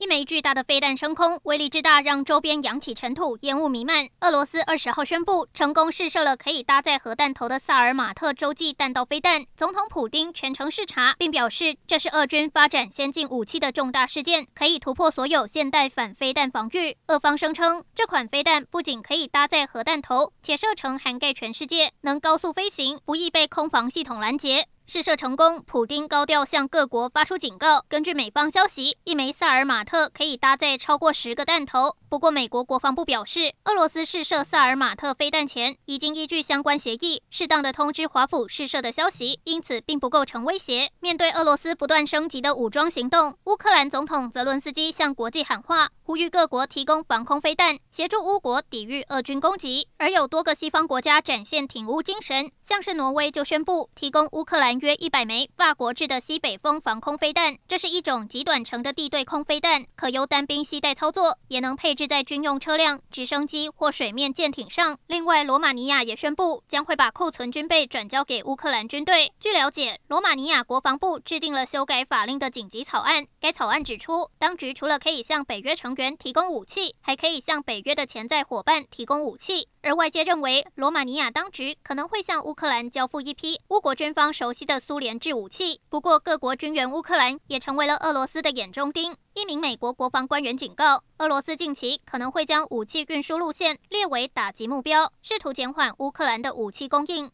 一枚巨大的飞弹升空，威力之大让周边扬起尘土，烟雾弥漫。俄罗斯二十号宣布成功试射了可以搭载核弹头的萨尔马特洲际弹道飞弹。总统普丁全程视察，并表示这是俄军发展先进武器的重大事件，可以突破所有现代反飞弹防御。俄方声称，这款飞弹不仅可以搭载核弹头，且射程涵盖全世界，能高速飞行，不易被空防系统拦截。试射成功，普丁高调向各国发出警告。根据美方消息，一枚萨尔马特可以搭载超过十个弹头。不过，美国国防部表示，俄罗斯试射萨尔马特飞弹前，已经依据相关协议，适当的通知华府试射的消息，因此并不构成威胁。面对俄罗斯不断升级的武装行动，乌克兰总统泽伦斯基向国际喊话，呼吁各国提供防空飞弹，协助乌国抵御俄军攻击。而有多个西方国家展现挺乌精神，像是挪威就宣布提供乌克兰。约一百枚法国制的西北风防空飞弹，这是一种极短程的地对空飞弹，可由单兵携带操作，也能配置在军用车辆、直升机或水面舰艇上。另外，罗马尼亚也宣布将会把库存军备转交给乌克兰军队。据了解，罗马尼亚国防部制定了修改法令的紧急草案。该草案指出，当局除了可以向北约成员提供武器，还可以向北约的潜在伙伴提供武器。而外界认为，罗马尼亚当局可能会向乌克兰交付一批乌国军方熟悉的苏联制武器。不过，各国军援乌克兰也成为了俄罗斯的眼中钉。一名美国国防官员警告，俄罗斯近期可能会将武器运输路线列为打击目标，试图减缓乌克兰的武器供应。